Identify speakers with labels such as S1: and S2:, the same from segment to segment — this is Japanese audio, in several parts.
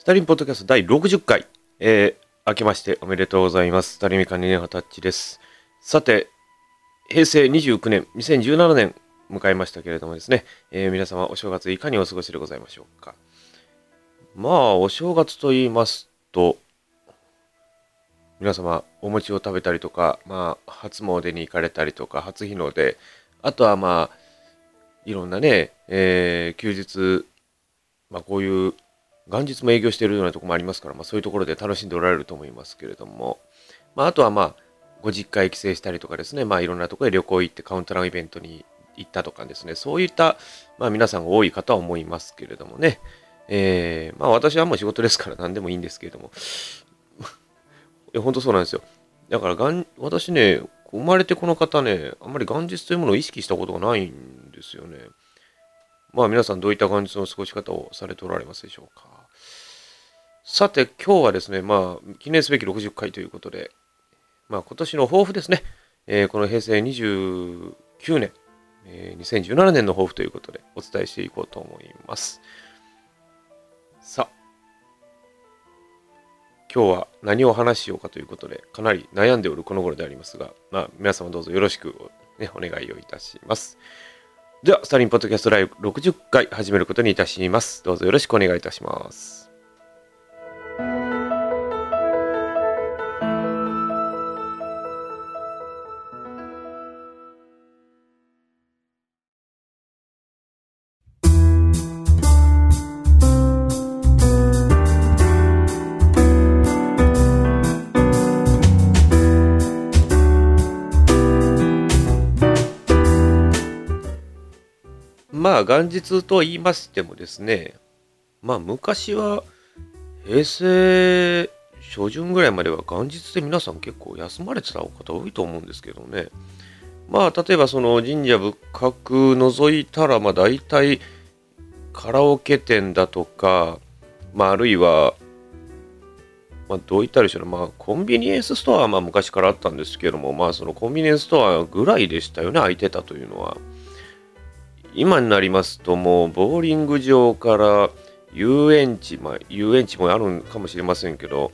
S1: スタリンポッドキャスト第60回、えー、明けましておめでとうございます。スタリミカ2年はタッチです。さて、平成29年、2017年迎えましたけれどもですね、えー皆様お正月いかにお過ごしでございましょうか。まあ、お正月と言いますと、皆様お餅を食べたりとか、まあ、初詣に行かれたりとか、初日の出、あとはまあ、いろんなね、えー休日、まあ、こういう元日も営業しているようなとこもありますから、まあ、そういうところで楽しんでおられると思いますけれども、まあ、あとはまあご実家へ帰省したりとかですね、まあ、いろんなところへ旅行行ってカウントダウンイベントに行ったとかですね。そういった、まあ、皆さんが多いかとは思いますけれどもね、えーまあ、私はもう仕事ですから何でもいいんですけれども。いや本当そうなんですよ。だからがん私ね生まれてこの方ねあんまり元日というものを意識したことがないんですよね。まあ皆さんどういった元日の過ごし方をされておられますでしょうか？さて今日はですね、まあ記念すべき60回ということで、まあ今年の抱負ですね、えーこの平成29年、えー2017年の抱負ということでお伝えしていこうと思います。さあ、今日は何を話しようかということで、かなり悩んでおるこの頃でありますが、まあ皆様どうぞよろしく、ね、お願いをいたします。では、スタリンポッドキャストライブ60回始めることにいたします。どうぞよろしくお願いいたします。元日と言いましてもですね、まあ、昔は平成初旬ぐらいまでは元日で皆さん結構休まれてた方多いと思うんですけどね。まあ、例えばその神社仏閣除いたら、まあ、大体カラオケ店だとか、まあ、あるいは、まあ、どう言ったらいいでしょうね、まあ、コンビニエンスストアはまあ昔からあったんですけども、まあ、そのコンビニエンスストアぐらいでしたよね、空いてたというのは。今になりますともうボーリング場から遊園地、まあ、遊園地もあるんかもしれませんけど、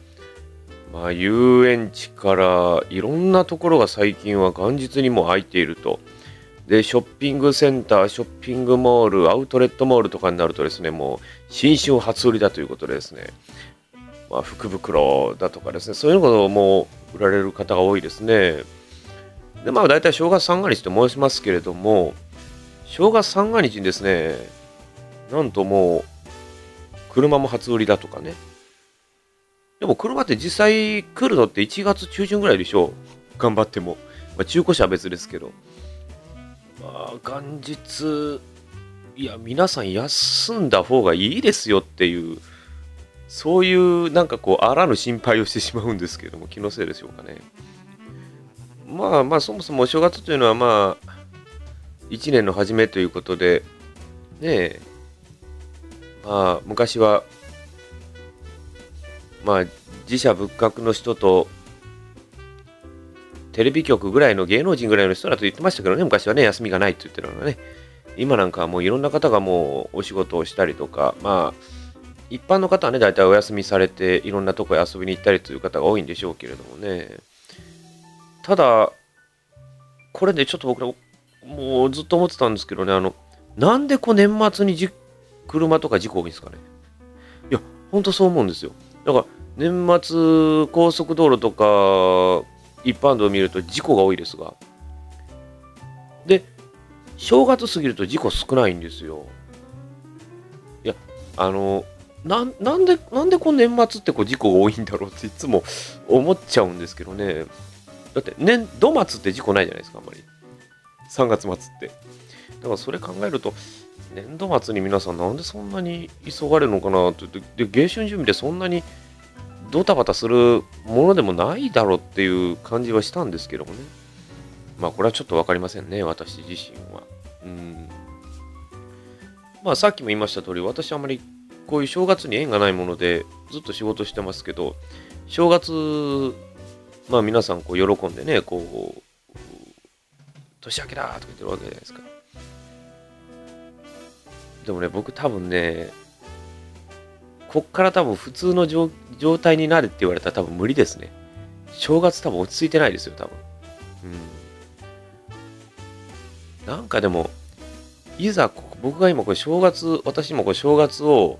S1: まあ、遊園地からいろんなところが最近は元日にも空いていると。で、ショッピングセンター、ショッピングモール、アウトレットモールとかになるとですね、もう新春初売りだということでですね、まあ、福袋だとかですね、そういうのをもう売られる方が多いですね。で、まあ大体正月三が日と申しますけれども、正月三が日にですね、なんともう、車も初売りだとかね。でも車って実際来るのって1月中旬ぐらいでしょう。頑張っても。まあ、中古車は別ですけど。まあ、元日、いや、皆さん休んだ方がいいですよっていう、そういうなんかこう、あらぬ心配をしてしまうんですけども、気のせいでしょうかね。まあまあ、そもそもお正月というのはまあ、1年の初めということで、ねえ、まあ、昔は、まあ、自社仏閣の人と、テレビ局ぐらいの芸能人ぐらいの人だと言ってましたけどね、昔はね、休みがないって言ってるのがね、今なんかはもういろんな方がもうお仕事をしたりとか、まあ、一般の方はね、大体お休みされて、いろんなとこへ遊びに行ったりという方が多いんでしょうけれどもね、ただ、これでちょっと僕ら、もうずっと思ってたんですけどね、あの、なんでこう年末にじ車とか事故多いんですかね。いや、ほんとそう思うんですよ。だから、年末高速道路とか一般道を見ると事故が多いですが、で、正月過ぎると事故少ないんですよ。いや、あの、なんなんで、なんでこの年末ってこう事故が多いんだろうっていつも思っちゃうんですけどね。だって年度末って事故ないじゃないですか、あんまり。3月末って。だからそれ考えると、年度末に皆さんなんでそんなに急がれるのかなってで、で迎春準備でそんなにドタバタするものでもないだろうっていう感じはしたんですけどもね。まあこれはちょっと分かりませんね、私自身は。うん。まあさっきも言いました通り、私あまりこういう正月に縁がないものでずっと仕事してますけど、正月、まあ皆さんこう喜んでね、こう、年明けだとか言ってるわけじゃないですか。でもね、僕多分ね、こっから多分普通の状態になるって言われたら多分無理ですね。正月多分落ち着いてないですよ、多分。うん。なんかでも、いざ僕が今これ正月、私もこれ正月を、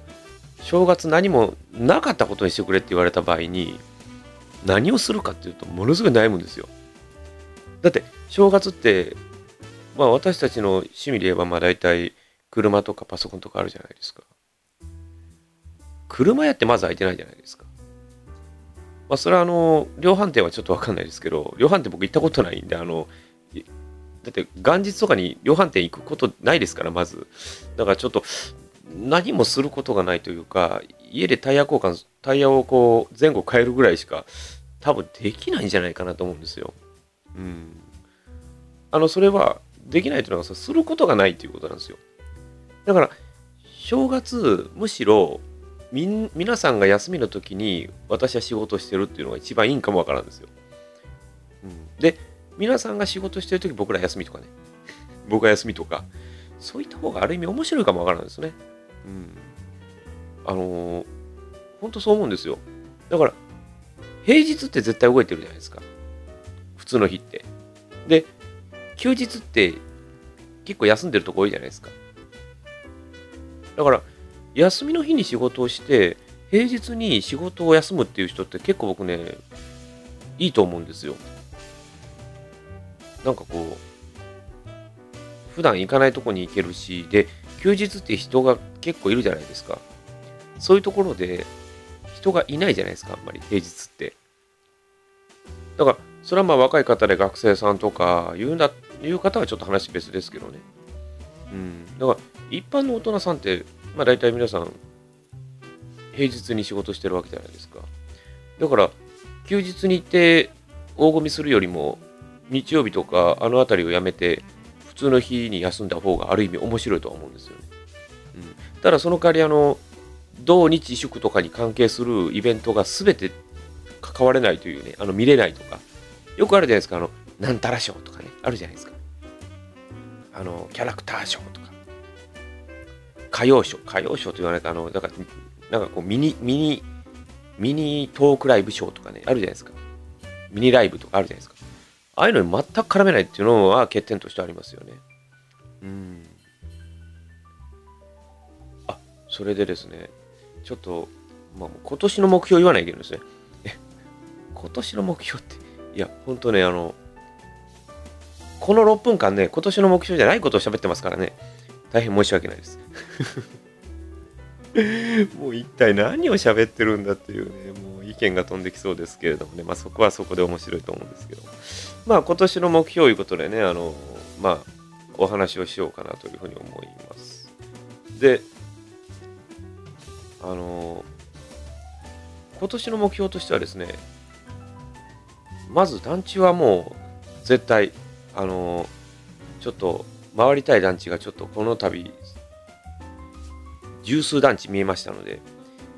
S1: 正月何もなかったことにしてくれって言われた場合に、何をするかっていうと、ものすごい悩むんですよ。だって、正月って、まあ私たちの趣味で言えば、まあ大体、車とかパソコンとかあるじゃないですか。車屋ってまず空いてないじゃないですか。まあそれはあの、量販店はちょっとわかんないですけど、量販店僕行ったことないんで、あの、だって元日とかに量販店行くことないですから、まず。だからちょっと、何もすることがないというか、家でタイヤ交換、タイヤをこう前後変えるぐらいしか多分できないんじゃないかなと思うんですよ。うん。あの、それはできないというのはすることがないということなんですよ。だから、正月、むしろ、み皆さんが休みの時に私は仕事してるっていうのが一番いいんかもわからんですよ。うん、で、皆さんが仕事してる時僕ら休みとかね。僕が休みとか。そういった方がある意味面白いかもわからんですね。うん。あのー、本当そう思うんですよ。だから、平日って絶対動いてるじゃないですか。普通の日って。で、休日って結構休んでるとこ多いじゃないですか。だから、休みの日に仕事をして、平日に仕事を休むっていう人って結構僕ね、いいと思うんですよ。なんかこう、普段行かないとこに行けるし、で、休日って人が結構いるじゃないですか。そういうところで人がいないじゃないですか、あんまり平日って。だから、それはまあ若い方で学生さんとかいうな、いう方はちょっと話別ですけどね。うん。だから、一般の大人さんって、まあ大体皆さん、平日に仕事してるわけじゃないですか。だから、休日に行って大ごみするよりも、日曜日とかあの辺りをやめて、普通の日に休んだ方がある意味面白いとは思うんですよね。うん、ただその代わり、あの、土日祝とかに関係するイベントが全て関われないというね、あの見れないとか、よくあるじゃないですか、あの、なんたら賞とかね、あるじゃないですか。あの、キャラクター賞とか、歌謡賞、歌謡賞と言わないか、あの、だか、なんかこう、ミニ、ミニ、ミニトークライブ賞とかね、あるじゃないですか。ミニライブとかあるじゃないですか。ああいうのに全く絡めないっていうのは欠点としてありますよね。うん。あ、それでですね、ちょっと、まあ、今年の目標言わないけどですね。え、今年の目標って、いや、ほんとね、あの、この6分間ね、今年の目標じゃないことを喋ってますからね、大変申し訳ないです。もう一体何を喋ってるんだっていうね、もう意見が飛んできそうですけれどもね、まあそこはそこで面白いと思うんですけど、まあ今年の目標ということでね、あの、まあお話をしようかなというふうに思います。で、あの、今年の目標としてはですね、まず団地はもう絶対、あの、ちょっと回りたい団地がちょっとこの度十数団地見えましたので、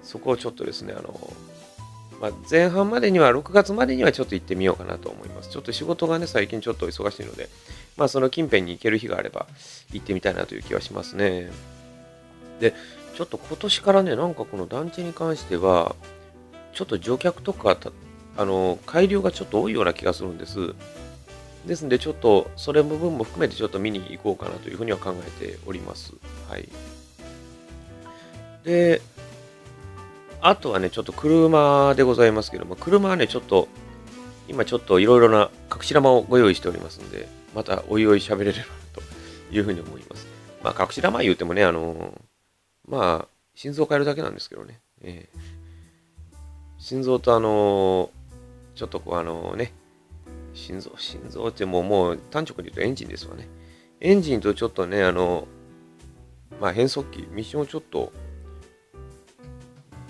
S1: そこをちょっとですね、あの、まあ、前半までには、6月までにはちょっと行ってみようかなと思います。ちょっと仕事がね、最近ちょっと忙しいので、まあ、その近辺に行ける日があれば、行ってみたいなという気はしますね。で、ちょっと今年からね、なんかこの団地に関しては、ちょっと乗客とか、あの、海流がちょっと多いような気がするんです。ですんで、ちょっと、それ部分も含めてちょっと見に行こうかなというふうには考えております。はい。で、あとはね、ちょっと車でございますけども、車はね、ちょっと、今ちょっといろいろな隠し玉をご用意しておりますので、またおいおい喋れればというふうに思います。まあ、隠し玉言うてもね、あのまあ、心臓を変えるだけなんですけどね。えー、心臓とあのちょっとこうあのね、心臓、心臓ってもうもう単直に言うとエンジンですわね。エンジンとちょっとね、あの、まあ変速機、ミッションをちょっと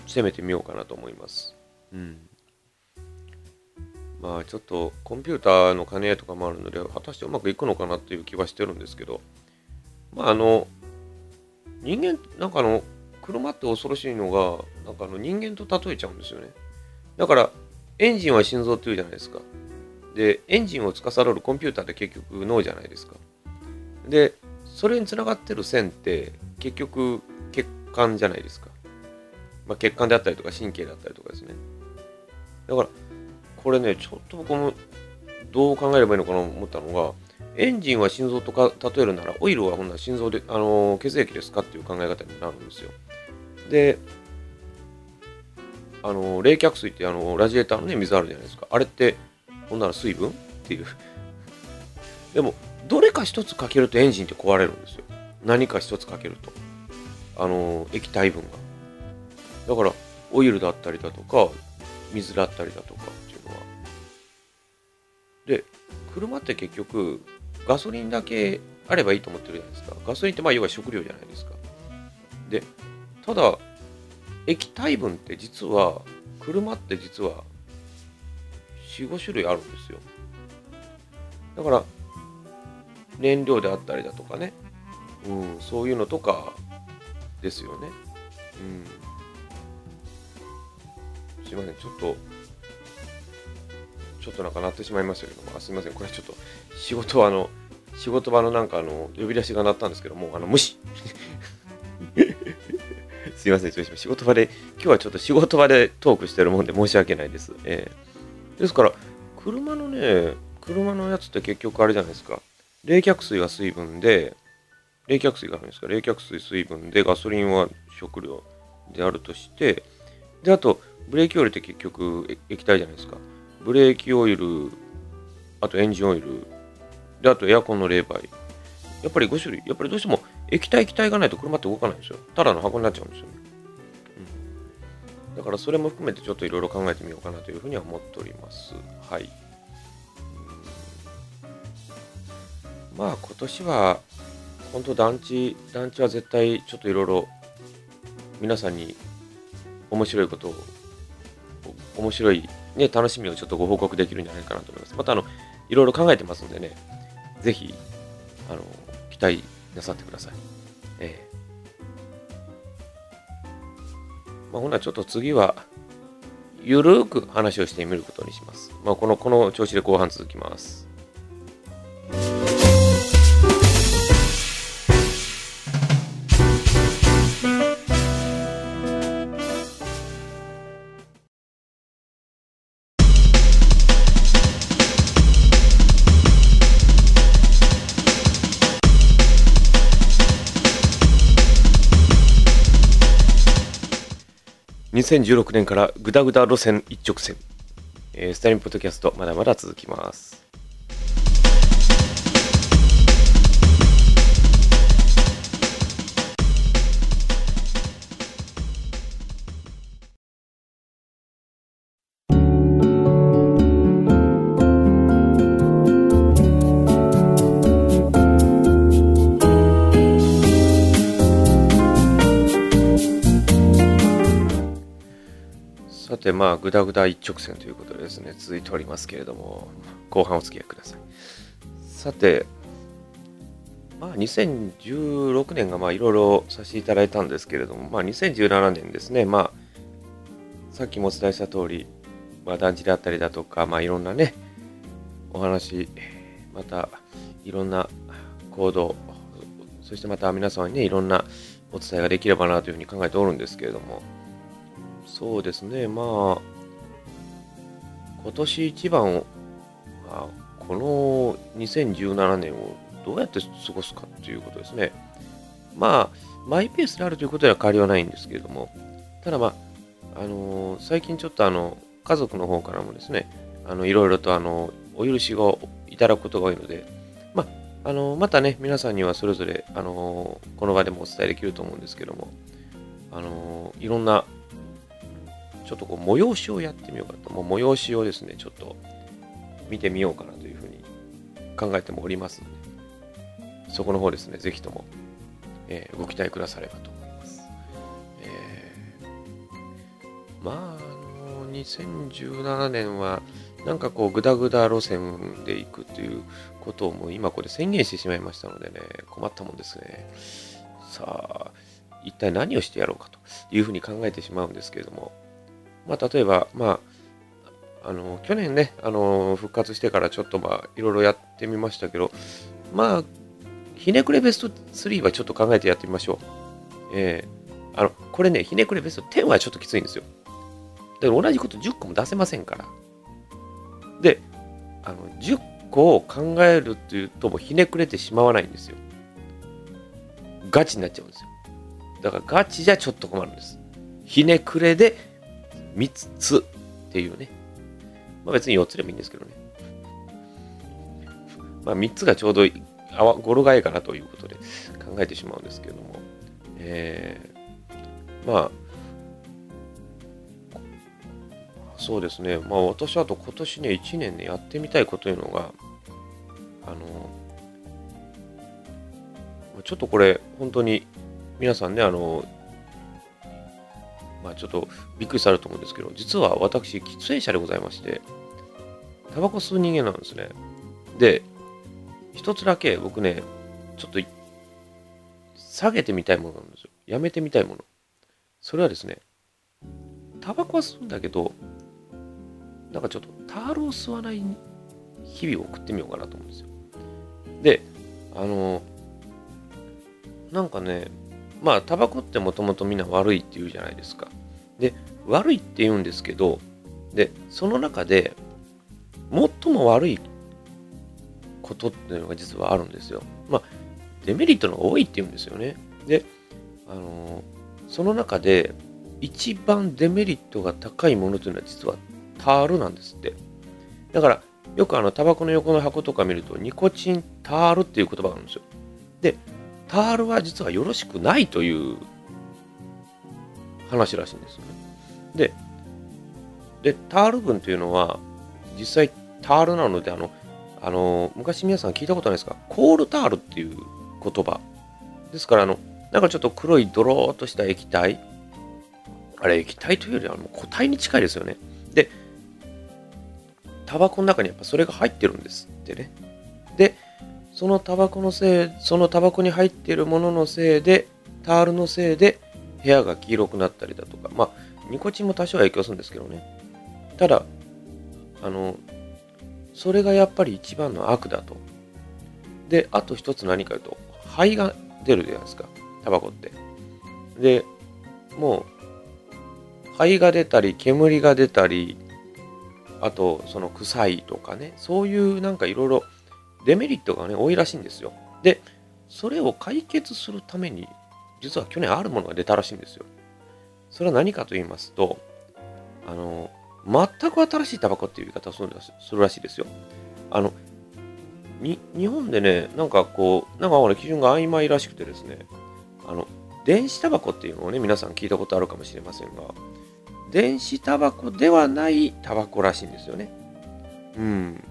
S1: 攻めてみようかなと思います。うん。まあちょっとコンピューターの兼ね合いとかもあるので、果たしてうまくいくのかなっていう気はしてるんですけど、まああの、人間、なんかあの、車って恐ろしいのが、なんかあの人間と例えちゃうんですよね。だから、エンジンは心臓っていうじゃないですか。で、エンジンを司るコンピューターって結局脳じゃないですか。で、それにつながってる線って結局血管じゃないですか。まあ、血管であったりとか神経だったりとかですね。だから、これね、ちょっと僕もどう考えればいいのかなと思ったのが、エンジンは心臓とか例えるなら、オイルはほんなら心臓で、あのー、血液ですかっていう考え方になるんですよ。で、あの、冷却水って、あの、ラジエーターのね、水あるじゃないですか。あれって、ほんなら水分？っていう。でも、どれか一つかけるとエンジンって壊れるんですよ。何か一つかけると。あの液体分が。だから、オイルだったりだとか、水だったりだとかっていうのは。で、車って結局、ガソリンだけあればいいと思ってるじゃないですか。ガソリンってまあ要は食料じゃないですか。で、ただ、液体分って実は、車って実は、4、5種類あるんですよ。だから、燃料であったりだとかね、うん、そういうのとかですよね。うん。すいません、ちょっと、ちょっとなんか鳴ってしまいましたけども、あすいません、これちょっと仕事はあの、仕事場のなんかあの、呼び出しが鳴ったんですけども、あの、無視すいません、ちょっと仕事場で、今日はちょっと仕事場でトークしてるもんで申し訳ないです。えー、ですから、車のね、車のやつって結局あれじゃないですか。冷却水は水分で、冷却水があるんですか？冷却水水分でガソリンは食料であるとして、で、あと、ブレーキオイルって結局液体じゃないですか。ブレーキオイル、あとエンジンオイル、で、あとエアコンの冷媒。やっぱり5種類。やっぱりどうしても液体液体がないと車って動かないんですよ。ただの箱になっちゃうんですよね。だからそれも含めてちょっといろいろ考えてみようかなというふうには思っております。はい。まあ今年は本当団地団地は絶対ちょっといろいろ皆さんに面白いことを面白いね楽しみをちょっとご報告できるんじゃないかなと思いますまたあのいろいろ考えてますんでねぜひあの期待なさってくださいええまあ、ほなちょっと次はゆるーく話をしてみることにします。まあ、この、この調子で後半続きます。2016年からグダグダ路線一直線、えー、スタインポッドキャストまだまだ続きます。さて、まあ、ぐだぐだ一直線ということでですね、続いておりますけれども、後半お付き合いください。さて、まあ、2016年がまあいろいろさせていただいたんですけれども、まあ、2017年ですね、まあ、さっきもお伝えした通り、まあ、団地であったりだとか、まあ、いろんなね、お話、また、いろんな行動、そしてまた皆様にね、いろんなお伝えができればなというふうに考えておるんですけれども、そうですね、まあ、今年一番、あこの2017年をどうやって過ごすかということですね。まあ、マイペースであるということでは変わりはないんですけれども、ただまあ、あのー、最近ちょっとあの、家族の方からもですね、あの、いろいろとあの、お許しをいただくことが多いので、まあ、あのまたね、皆さんにはそれぞれ、あのこの場でもお伝えできると思うんですけども、あのいろんなちょっとこう催しをやってみようかと、もう催しをですね、ちょっと見てみようかなというふうに考えてもおりますので、そこの方ですね、ぜひとも、えー、ご期待くださればと思います。えー、まあ、あの、2017年は、なんかこう、ぐだぐだ路線で行くということをもう今これ宣言してしまいましたのでね、困ったもんですね。さあ、一体何をしてやろうかというふうに考えてしまうんですけれども、まあ、例えば、まあ、あの、去年ね、あの、復活してからちょっとまあ、いろいろやってみましたけど、まあ、ひねくれベスト3はちょっと考えてやってみましょう。えあの、これね、ひねくれベスト10はちょっときついんですよ。だから同じこと10個も出せませんから。で、あの、10個を考えるっていうともひねくれてしまわないんですよ。ガチになっちゃうんですよ。だからガチじゃちょっと困るんです。ひねくれで3つっていうね。まあ別に4つでもいいんですけどね。まあ3つがちょうど語呂がいいかなということで考えてしまうんですけれども。えー、まあ、そうですね。まあ私はあと今年ね、1年ね、やってみたいことというのが、あの、ちょっとこれ、本当に皆さんね、あの、まあちょっとびっくりされると思うんですけど、実は私、喫煙者でございまして、タバコ吸う人間なんですね。で、一つだけ僕ね、ちょっと下げてみたいものなんですよ。やめてみたいもの。それはですね、タバコは吸うんだけど、なんかちょっとタールを吸わない日々を送ってみようかなと思うんですよ。で、あの、なんかね、まあ、タバコってもともとみんな悪いって言うじゃないですか。で、悪いって言うんですけど、で、その中で、最も悪いことっていうのが実はあるんですよ。まあ、デメリットの方が多いって言うんですよね。で、あのその中で一番デメリットが高いものというのは実はタールなんですって。だから、よくあの、タバコの横の箱とか見ると、ニコチンタールっていう言葉があるんですよ。で、タールは実はよろしくないという話らしいんですよね。で、で、タール群というのは、実際タールなので、あの、あの、昔皆さん聞いたことないですか？コールタールっていう言葉。ですから、あの、なんかちょっと黒いドローっとした液体。あれ、液体というよりはもう固体に近いですよね。で、タバコの中にやっぱそれが入ってるんですってね。で、そのタバコのせい、そのタバコに入っているもののせいで、タールのせいで部屋が黄色くなったりだとか、まあ、ニコチンも多少は影響するんですけどね。ただ、あの、それがやっぱり一番の悪だと。で、あと一つ何か言うと、肺が出るじゃないですか。タバコって。で、もう、肺が出たり、煙が出たり、あと、その臭いとかね、そういうなんかいろいろデメリットがね、多いらしいんですよ。で、それを解決するために、実は去年あるものが出たらしいんですよ。それは何かと言いますと、あの、全く新しいタバコっていう言い方をするするらしいですよ。あの、に、日本でね、なんかこう、なんか基準が曖昧らしくてですね、あの、電子タバコっていうのをね、皆さん聞いたことあるかもしれませんが、電子タバコではないタバコらしいんですよね。うん。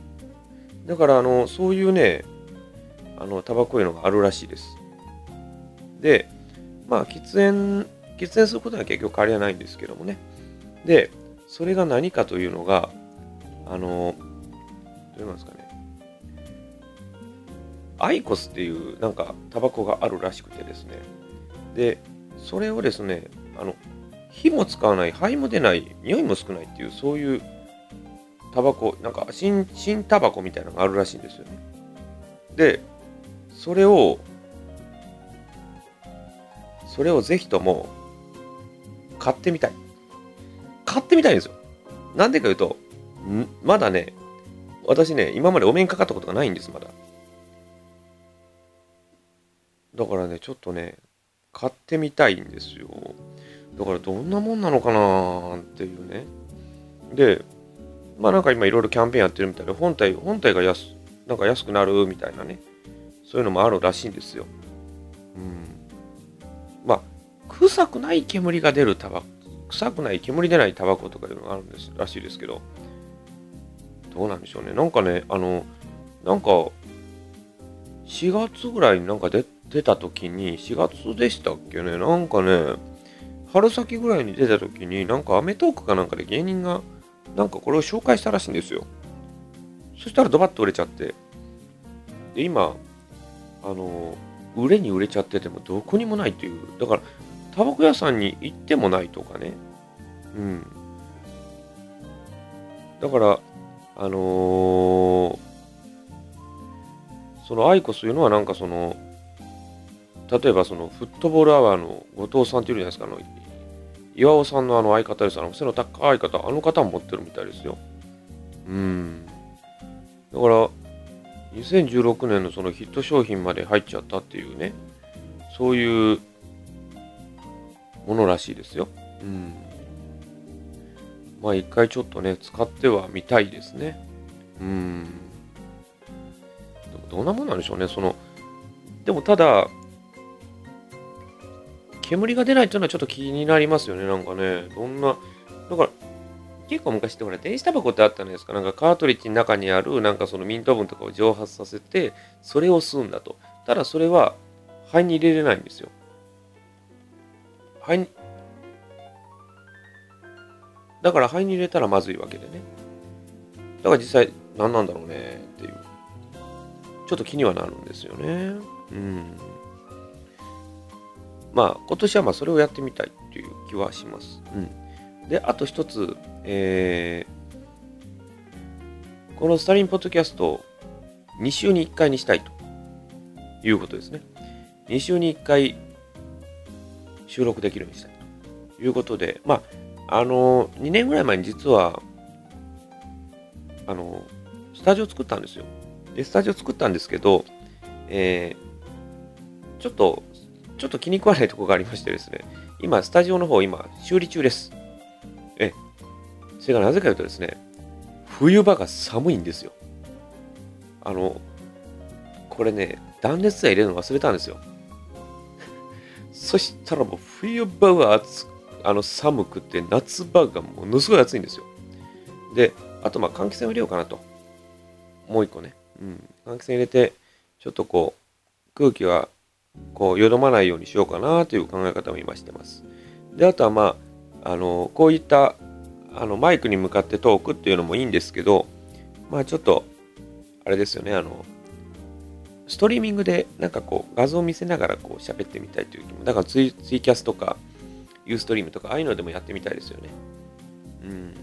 S1: だから、あの、そういうね、あの、タバコいうのがあるらしいです。で、まあ、喫煙、喫煙することは結局変わりはないんですけどもね。で、それが何かというのが、あの、どう言いますかね。アイコスっていうなんかタバコがあるらしくてですね。で、それをですね、あの、火も使わない、灰も出ない、匂いも少ないっていう、そういうタバコ、なんか新、新タバコみたいなのがあるらしいんですよね。で、それを、それをぜひとも買ってみたい。買ってみたいんですよ。なんでか言うと、まだね、私ね、今までお面かかったことがないんです、まだ。だからね、ちょっとね、買ってみたいんですよ。だからどんなもんなのかなーっていうね。で、まあなんか今いろいろキャンペーンやってるみたいで、本体、本体が安、なんか安くなるみたいなね。そういうのもあるらしいんですよ。うん。まあ、臭くない煙が出るタバコ、臭くない煙出ないタバコとかいうのがあるんですらしいですけど、どうなんでしょうね。なんかね、あの、なんか、4月ぐらいになんか出出た時に、4月でしたっけね、なんかね、春先ぐらいに出た時に、なんかアメトークかなんかで芸人が、なんかこれを紹介したらしいんですよ。そしたらドバッと売れちゃって。で、今、あの、売れに売れちゃっててもどこにもないという。だから、タバコ屋さんに行ってもないとかね。うん。だから、あのー、そのアイコスというのはなんかその、例えばそのフットボールアワーの後藤さんっていうじゃないですか、あの、岩尾さんのあの相方です。あの背の高い方、あの方も持ってるみたいですよ。うん。だから、2016年のそのヒット商品まで入っちゃったっていうね、そういうものらしいですよ。うん。まあ一回ちょっとね、使ってはみたいですね。うん。でもどんなもんなんでしょうね、その、でもただ、煙が出ないっていうのはちょっと気になりますよね、なんかね。どんな、だから、結構昔ってほら、電子タバコってあったじゃないですか。なんかカートリッジの中にある、なんかそのミント分とかを蒸発させて、それを吸うんだと。ただそれは肺に入れれないんですよ。肺に、だから肺に入れたらまずいわけでね。だから実際何なんだろうねっていう。ちょっと気にはなるんですよね。うん。まあ、今年はまあそれをやってみたいという気はします。うん。で、あと一つ、えー、このスタリンポッドキャスト2週に1回にしたいということですね。2週に1回収録できるようにしたいということで、まあ、あの、2年ぐらい前に実は、あの、スタジオ作ったんですよ。で、スタジオ作ったんですけど、えー、ちょっとちょっと気に食わないとこがありましてですね、今、スタジオの方、今、修理中です。え、それがなぜかというとですね、冬場が寒いんですよ。あの、これね、断熱材入れるの忘れたんですよ。そしたらもう冬場は暑あの寒くて夏場がものすごい暑いんですよ。で、あとま換気扇を入れようかなと。もう一個ね。うん。換気扇入れて、ちょっとこう、空気はこう、よどまないようにしようかなという考え方も今してます。で、あとはまあ、あの、こういったあのマイクに向かってトークっていうのもいいんですけど、まあちょっと、あれですよね、あの、ストリーミングでなんかこう画像を見せながらこう喋ってみたいという気も、だからツイツイキャスとか、ユーストリームとか、ああいうのでもやってみたいですよね。うん。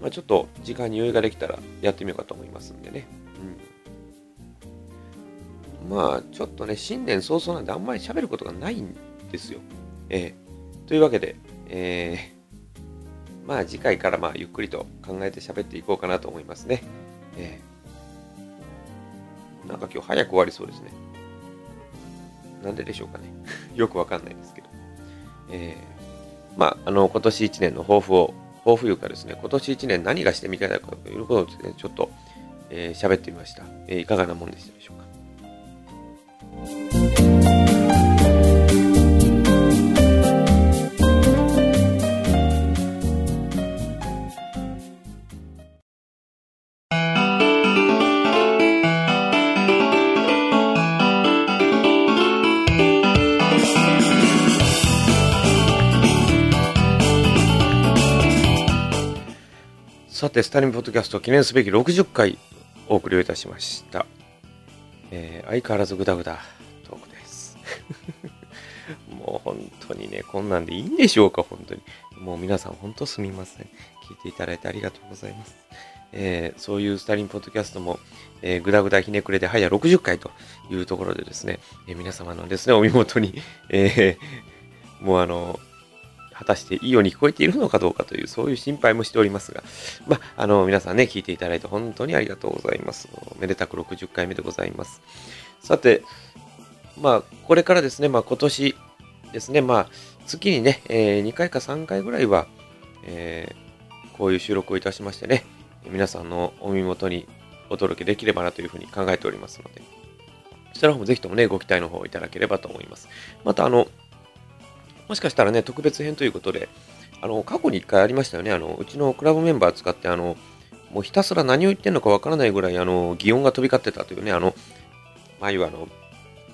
S1: まあちょっと時間に余裕ができたらやってみようかと思いますんでね。まあ、ちょっとね、新年早々なんであんまり喋ることがないんですよ。えー、というわけで、えー、まあ次回からまあゆっくりと考えて喋っていこうかなと思いますね。えー、なんか今日早く終わりそうですね。なんででしょうかね。よくわかんないですけど。えー、まあ、あの、今年1年の抱負を、抱負いうかですね、今年1年何がしてみたいかということをですね、ちょっと、えー、喋ってみました。えー、いかがなもんでしたでしょうか。さて、スタリンポッドキャスト記念すべき60回お送りをいたしました。えー、相変わらずグダグダ。もう本当にね、こんなんでいいんでしょうか、本当に。もう皆さん本当すみません。聞いていただいてありがとうございます。えー、そういうスタリンポッドキャストも、えー、ぐだぐだひねくれで早60回というところでですね、えー、皆様のですね、お見事に、えー、もうあの、果たしていいように聞こえているのかどうかという、そういう心配もしておりますが、まあ、あの、皆さんね、聞いていただいて本当にありがとうございます。めでたく60回目でございます。さて、まあ、これからですね、まあ、今年ですね、まあ、月にね、えー、2回か3回ぐらいは、えー、こういう収録をいたしましてね、皆さんのお耳元にお届けできればなというふうに考えておりますので、そちらの方もぜひともね、ご期待の方いただければと思います。また、あの、もしかしたらね、特別編ということで、あの、過去に1回ありましたよね。あの、うちのクラブメンバー使って、あの、もうひたすら何を言ってんのかわからないぐらい、あの、擬音が飛び交ってたというね、あの、前はあの、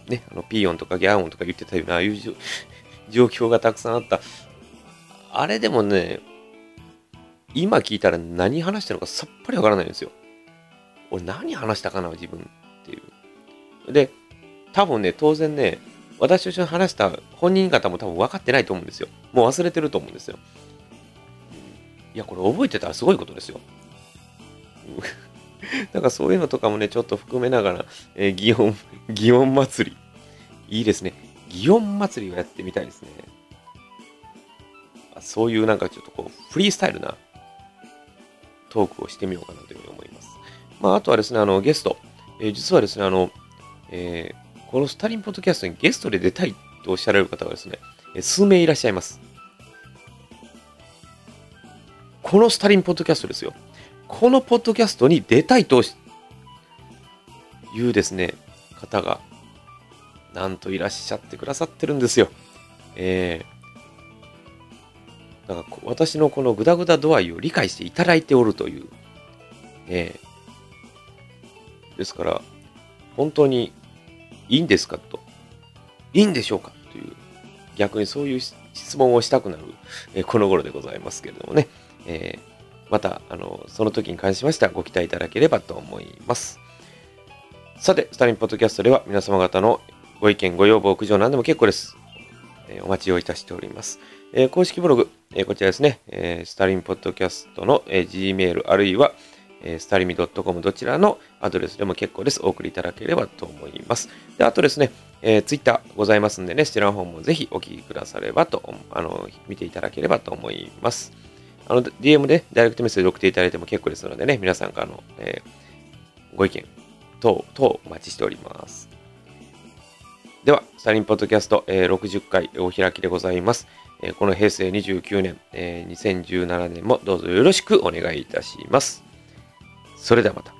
S1: ね、あの、ピーヨンとかギャーオンとか言ってたような、ああいう状況がたくさんあった。あれでもね、今聞いたら何話してるのかさっぱりわからないんですよ。俺何話したかな、自分っていう。で、多分ね、当然ね、私と一緒に話した本人方も多分分かってないと思うんですよ。もう忘れてると思うんですよ。いや、これ覚えてたらすごいことですよ。だかそういうのとかもね、ちょっと含めながら、えー、擬音、擬音祭りいいですね。祇園祭りをやってみたいですね。そういうなんかちょっとこう、フリースタイルなトークをしてみようかなというふうに思います。まあ、あとはですね、あの、ゲスト。えー、実はですね、あの、えー、このスタリンポッドキャストにゲストで出たいとおっしゃられる方がですね、えー、数名いらっしゃいます。このスタリンポッドキャストですよ。このポッドキャストに出たいというですね、方が、なんといらっしゃってくださってるんですよ。えー、だから私のこのグダグダ度合いを理解していただいておるという、えー、ですから、本当にいいんですかと。いいんでしょうかという、逆にそういう質問をしたくなる、えー、この頃でございますけれどもね。えー、また、あの、その時に関しましてはご期待いただければと思います。さて、スタリンポッドキャストでは皆様方のご意見、ご要望、苦情何でも結構です。えー、お待ちをいたしております。えー、公式ブログ、えー、こちらですね、えスタリンポッドキャストの、え Gmail あるいは、えスタリミ .com どちらのアドレスでも結構です。お送りいただければと思います。で、あとですね、えー、Twitter ございますんでね、そちらの方もぜひお聞きくださればと、あの、見ていただければと思います。あの、DM でダイレクトメッセージ送っていただいても結構ですのでね、皆さんからの、えー、ご意見等等お待ちしております。では、サリンポッドキャスト、えー、60回お開きでございます。えー、この平成29年、えー、2017年もどうぞよろしくお願いいたします。それではまた。